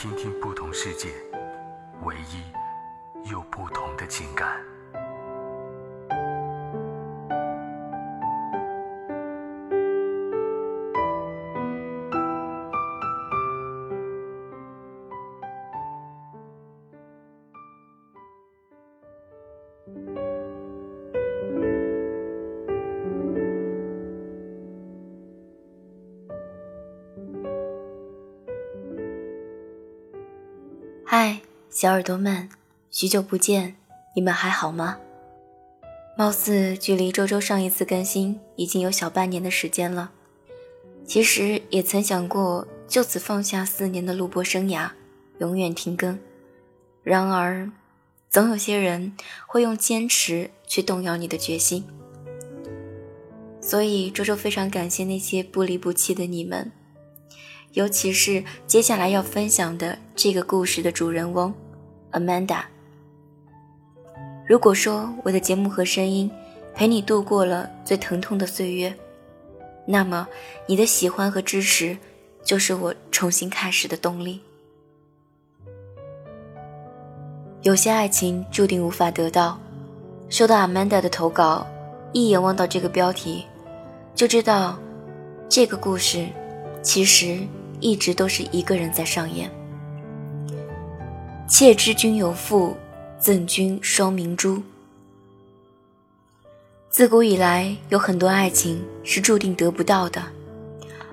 听听不同世界，唯一又不同的情感。小耳朵们，许久不见，你们还好吗？貌似距离周周上一次更新已经有小半年的时间了。其实也曾想过就此放下四年的录播生涯，永远停更。然而，总有些人会用坚持去动摇你的决心。所以，周周非常感谢那些不离不弃的你们。尤其是接下来要分享的这个故事的主人翁，Amanda。如果说我的节目和声音陪你度过了最疼痛的岁月，那么你的喜欢和支持就是我重新开始的动力。有些爱情注定无法得到。收到 Amanda 的投稿，一眼望到这个标题，就知道这个故事其实。一直都是一个人在上演。妾知君有妇，赠君双明珠。自古以来，有很多爱情是注定得不到的，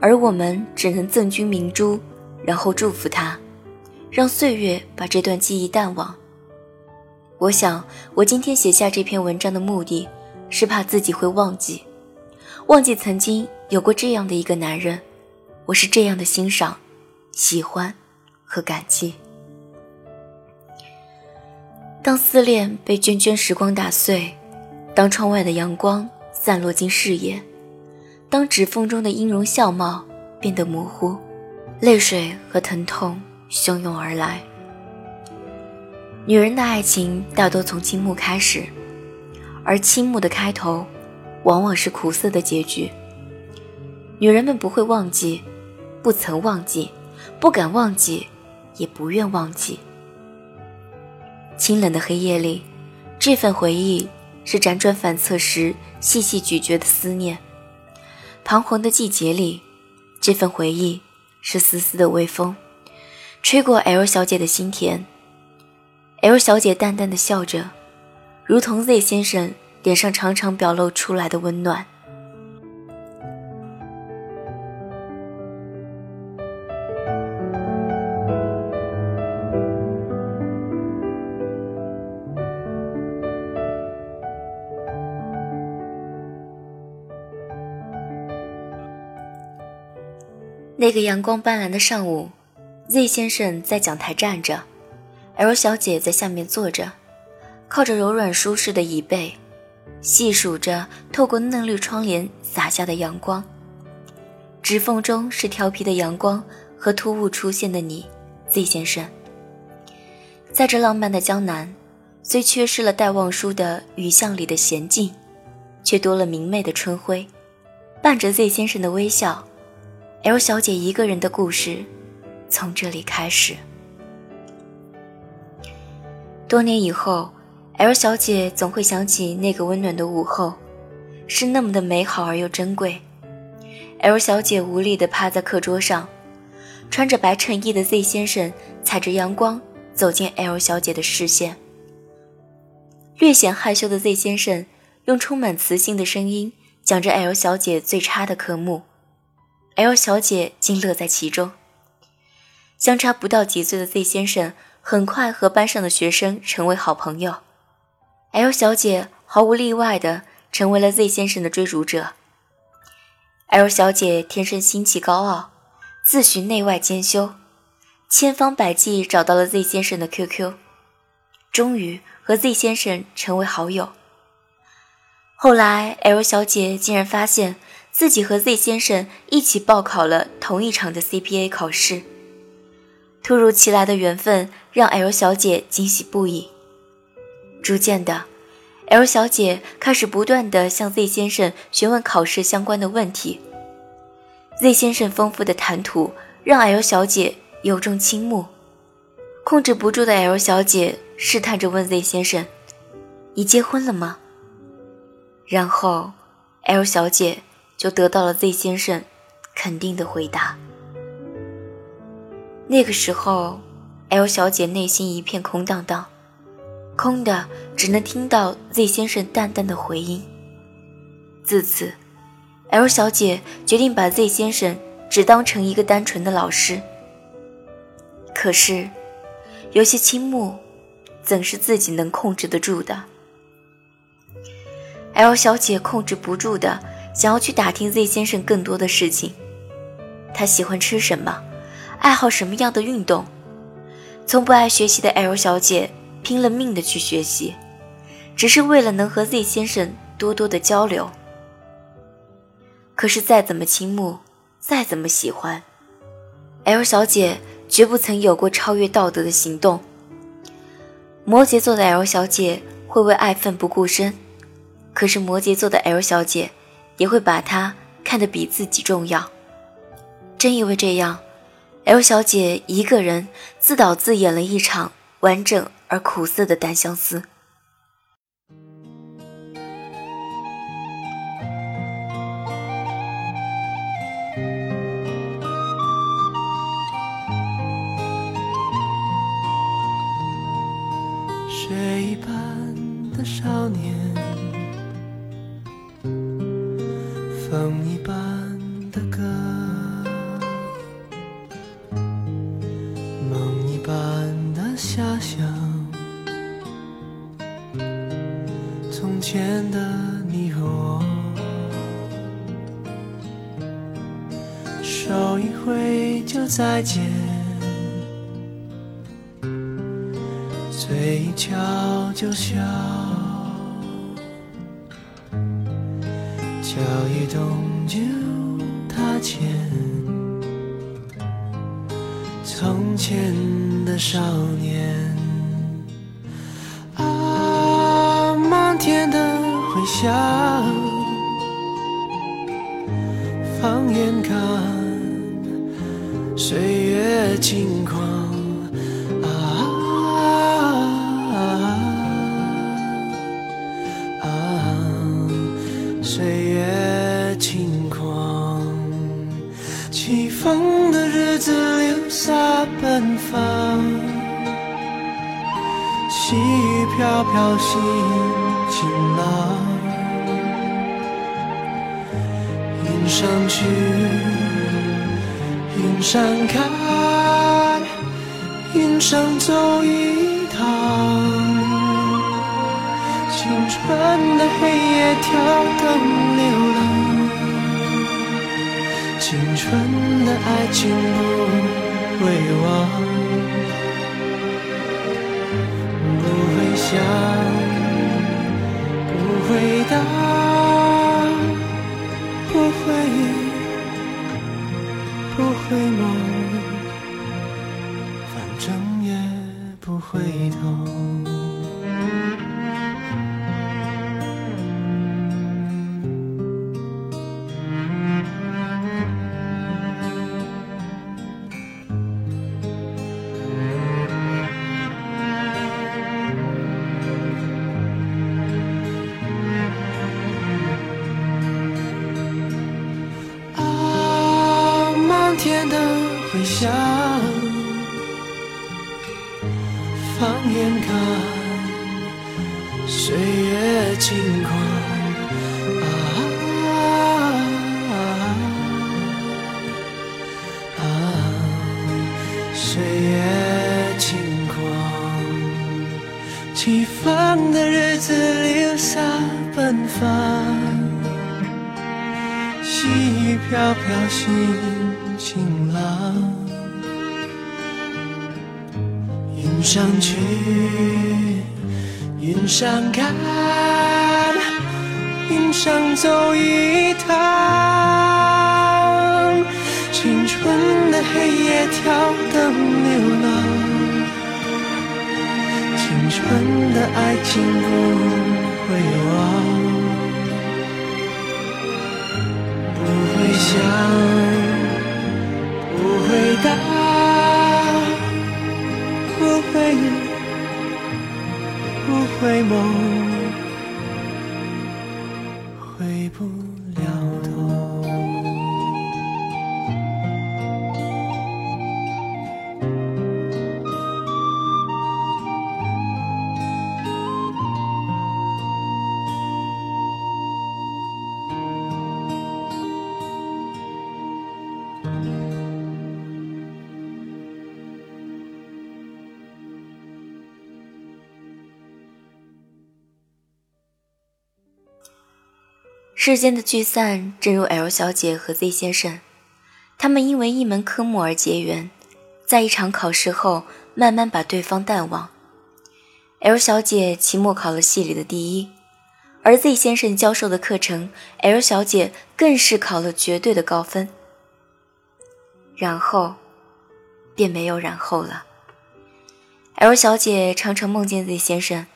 而我们只能赠君明珠，然后祝福他，让岁月把这段记忆淡忘。我想，我今天写下这篇文章的目的，是怕自己会忘记，忘记曾经有过这样的一个男人。我是这样的欣赏、喜欢和感激。当思念被涓涓时光打碎，当窗外的阳光散落进视野，当指缝中的音容笑貌变得模糊，泪水和疼痛汹涌而来。女人的爱情大多从倾慕开始，而倾慕的开头，往往是苦涩的结局。女人们不会忘记。不曾忘记，不敢忘记，也不愿忘记。清冷的黑夜里，这份回忆是辗转反侧时细细咀嚼的思念；彷徨的季节里，这份回忆是丝丝的微风，吹过 L 小姐的心田。L 小姐淡淡的笑着，如同 Z 先生脸上常常表露出来的温暖。那个阳光斑斓的上午，Z 先生在讲台站着，L 小姐在下面坐着，靠着柔软舒适的椅背，细数着透过嫩绿窗帘洒下的阳光。指缝中是调皮的阳光和突兀出现的你，Z 先生。在这浪漫的江南，虽缺失了戴望舒的雨巷里的娴静，却多了明媚的春晖，伴着 Z 先生的微笑。L 小姐一个人的故事，从这里开始。多年以后，L 小姐总会想起那个温暖的午后，是那么的美好而又珍贵。L 小姐无力地趴在课桌上，穿着白衬衣的 Z 先生踩着阳光走进 L 小姐的视线。略显害羞的 Z 先生用充满磁性的声音讲着 L 小姐最差的科目。L 小姐竟乐在其中。相差不到几岁的 Z 先生很快和班上的学生成为好朋友，L 小姐毫无例外的成为了 Z 先生的追逐者。L 小姐天生心气高傲，自诩内外兼修，千方百计找到了 Z 先生的 QQ，终于和 Z 先生成为好友。后来，L 小姐竟然发现自己和 Z 先生一起报考了同一场的 CPA 考试。突如其来的缘分让 L 小姐惊喜不已。逐渐的，L 小姐开始不断的向 Z 先生询问考试相关的问题。Z 先生丰富的谈吐让 L 小姐由衷倾慕，控制不住的 L 小姐试探着问 Z 先生：“你结婚了吗？”然后，L 小姐就得到了 Z 先生肯定的回答。那个时候，L 小姐内心一片空荡荡，空的只能听到 Z 先生淡淡的回音。自此，L 小姐决定把 Z 先生只当成一个单纯的老师。可是，有些倾慕，怎是自己能控制得住的？L 小姐控制不住的想要去打听 Z 先生更多的事情。他喜欢吃什么，爱好什么样的运动。从不爱学习的 L 小姐拼了命的去学习，只是为了能和 Z 先生多多的交流。可是再怎么倾慕，再怎么喜欢，L 小姐绝不曾有过超越道德的行动。摩羯座的 L 小姐会为爱奋不顾身。可是摩羯座的 L 小姐也会把他看得比自己重要。正因为这样，L 小姐一个人自导自演了一场完整而苦涩的单相思。水一般的少年。脚一动就踏前，从前的少年，啊，漫天的回响，放眼看，岁月轻狂。洒奔放，细雨飘飘，心晴朗。云上去，云上开，云上走一趟。青春的黑夜，跳动流浪。青春的爱情不。会望，不会想，不会答，不会，不会梦，反正也不回头。岁月轻狂。上走一趟。青春的黑夜跳灯流浪，青春的爱情不会忘，不会想，不会答。不会，不会梦，不世间的聚散，正如 L 小姐和 Z 先生，他们因为一门科目而结缘，在一场考试后，慢慢把对方淡忘。L 小姐期末考了系里的第一，而 Z 先生教授的课程，L 小姐更是考了绝对的高分。然后，便没有然后了。L 小姐常常梦见 Z 先生，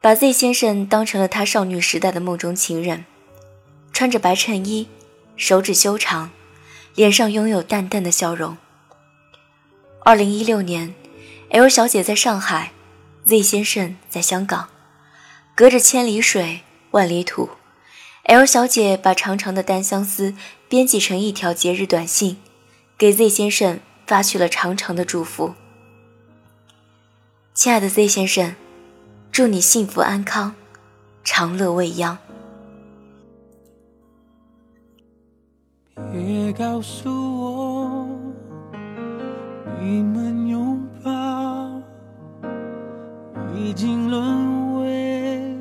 把 Z 先生当成了她少女时代的梦中情人。穿着白衬衣，手指修长，脸上拥有淡淡的笑容。二零一六年，L 小姐在上海，Z 先生在香港，隔着千里水万里土，L 小姐把长长的单相思编辑成一条节日短信，给 Z 先生发去了长长的祝福。亲爱的 Z 先生，祝你幸福安康，长乐未央。别告诉我，你们拥抱已经沦为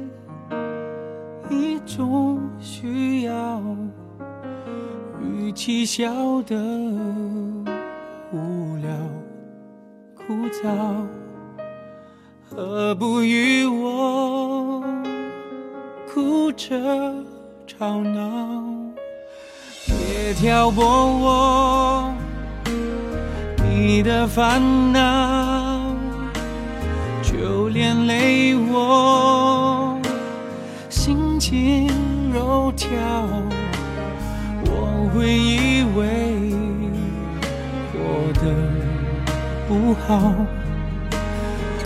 一种需要，与其笑的别挑拨我你的烦恼，就连累我心惊肉跳。我会以为过得不好，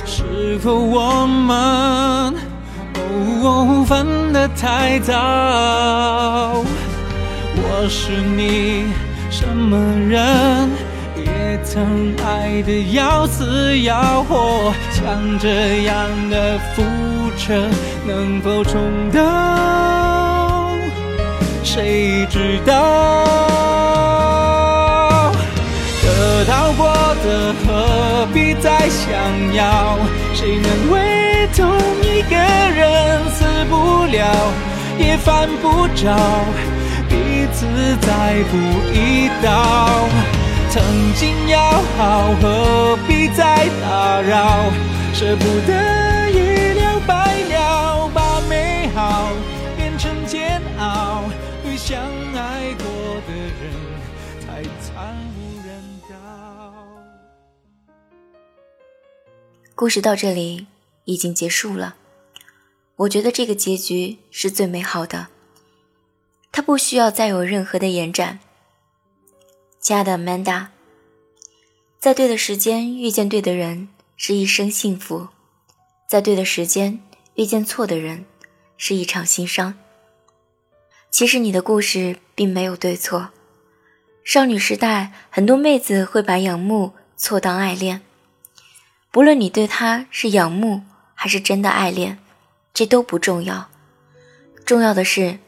是否我们哦分得太早？我是你什么人，也曾爱得要死要活，像这样的付出能否重到？谁知道？得到过的何必再想要？谁能为同一个人死不了，也犯不着？彼此再不一道，曾经要好，何必再打扰？舍不得一了百了，把美好变成煎熬，对相爱过的人太惨无人道。故事到这里已经结束了，我觉得这个结局是最美好的。他不需要再有任何的延展。亲爱的 Amanda，在对的时间遇见对的人是一生幸福，在对的时间遇见错的人是一场心伤。其实你的故事并没有对错。少女时代，很多妹子会把仰慕错当爱恋，不论你对他是仰慕还是真的爱恋，这都不重要，重要的是。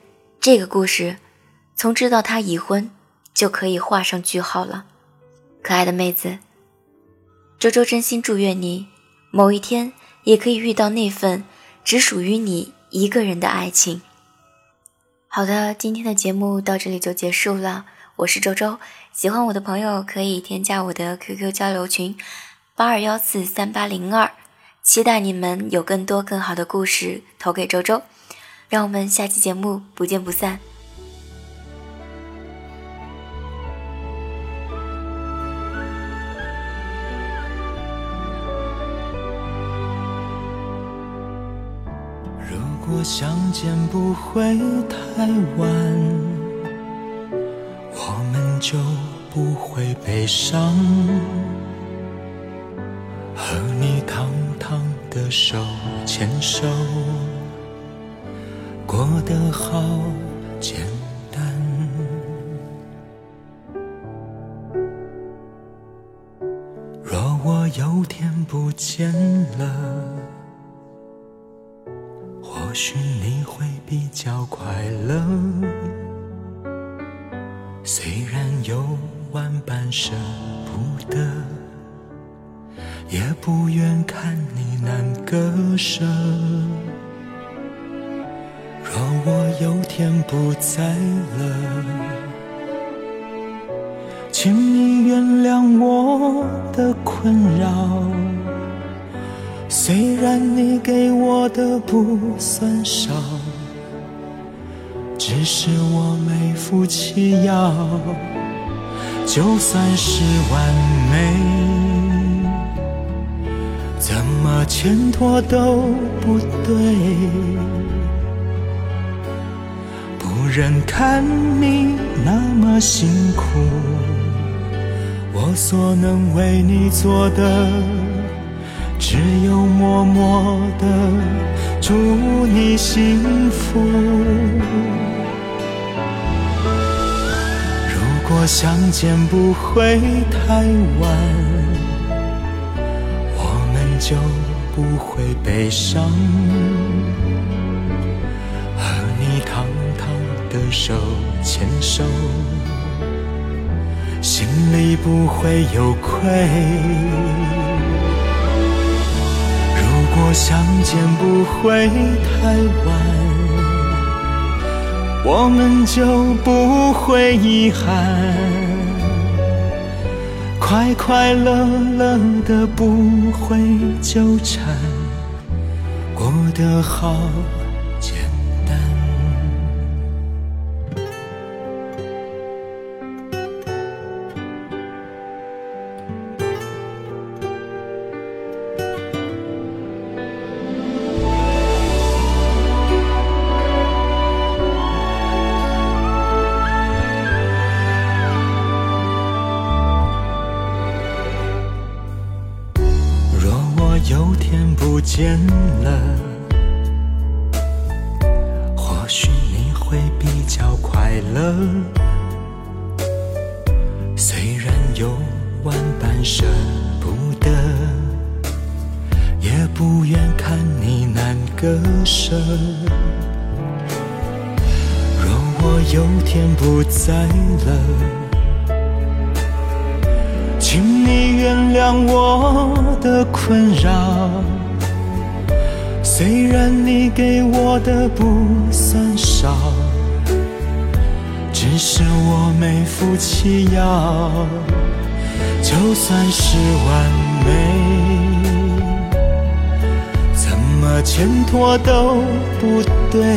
这个故事，从知道他已婚就可以画上句号了。可爱的妹子，周周真心祝愿你某一天也可以遇到那份只属于你一个人的爱情。好的，今天的节目到这里就结束了。我是周周，喜欢我的朋友可以添加我的 QQ 交流群八二幺四三八零二，期待你们有更多更好的故事投给周周，让我们下期节目不见不散。如果相见不会太晚，我们就不会悲伤。和你堂堂的手牵手，过得好简单。若我有天不见了，或许你会比较快乐。虽然有万般舍不得。也不愿看你难割舍。我有天不在了，请你原谅我的困扰。虽然你给我的不算少，只是我没福气要，就算是完美。怎么牵拖都不对，人看你那么辛苦，我所能为你做的，只有默默的祝你幸福。如果相见不会太晚。我们就不会悲伤，手牵手，心里不会有愧。如果相见不会太晚，我们就不会遗憾。快快乐乐的不会纠缠，过得好。见了，或许你会比较快乐。虽然有万般舍不得，也不愿看你难割舍。若我有天不在了，请你原谅我的困扰。虽然你给我的不算少，只是我没福气要。就算是完美，怎么牵拖都不对。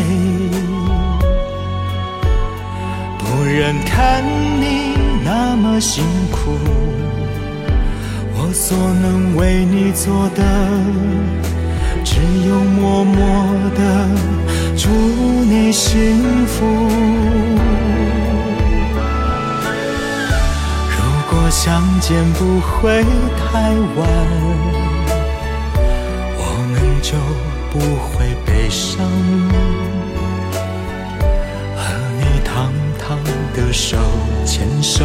不忍看你那么辛苦，我所能为你做的。只有默默的祝你幸福。如果相见不会太晚，我们就不会悲伤。和你堂堂的手牵手，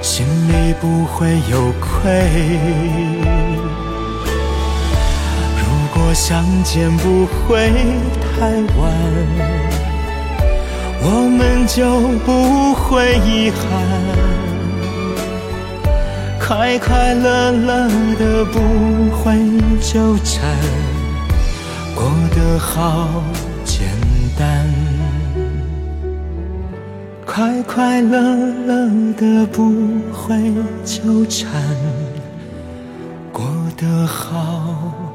心里不会有愧。若相见不会太晚，我们就不会遗憾，快快乐乐的不会纠缠，过得好简单。快快乐乐的不会纠缠，过得好。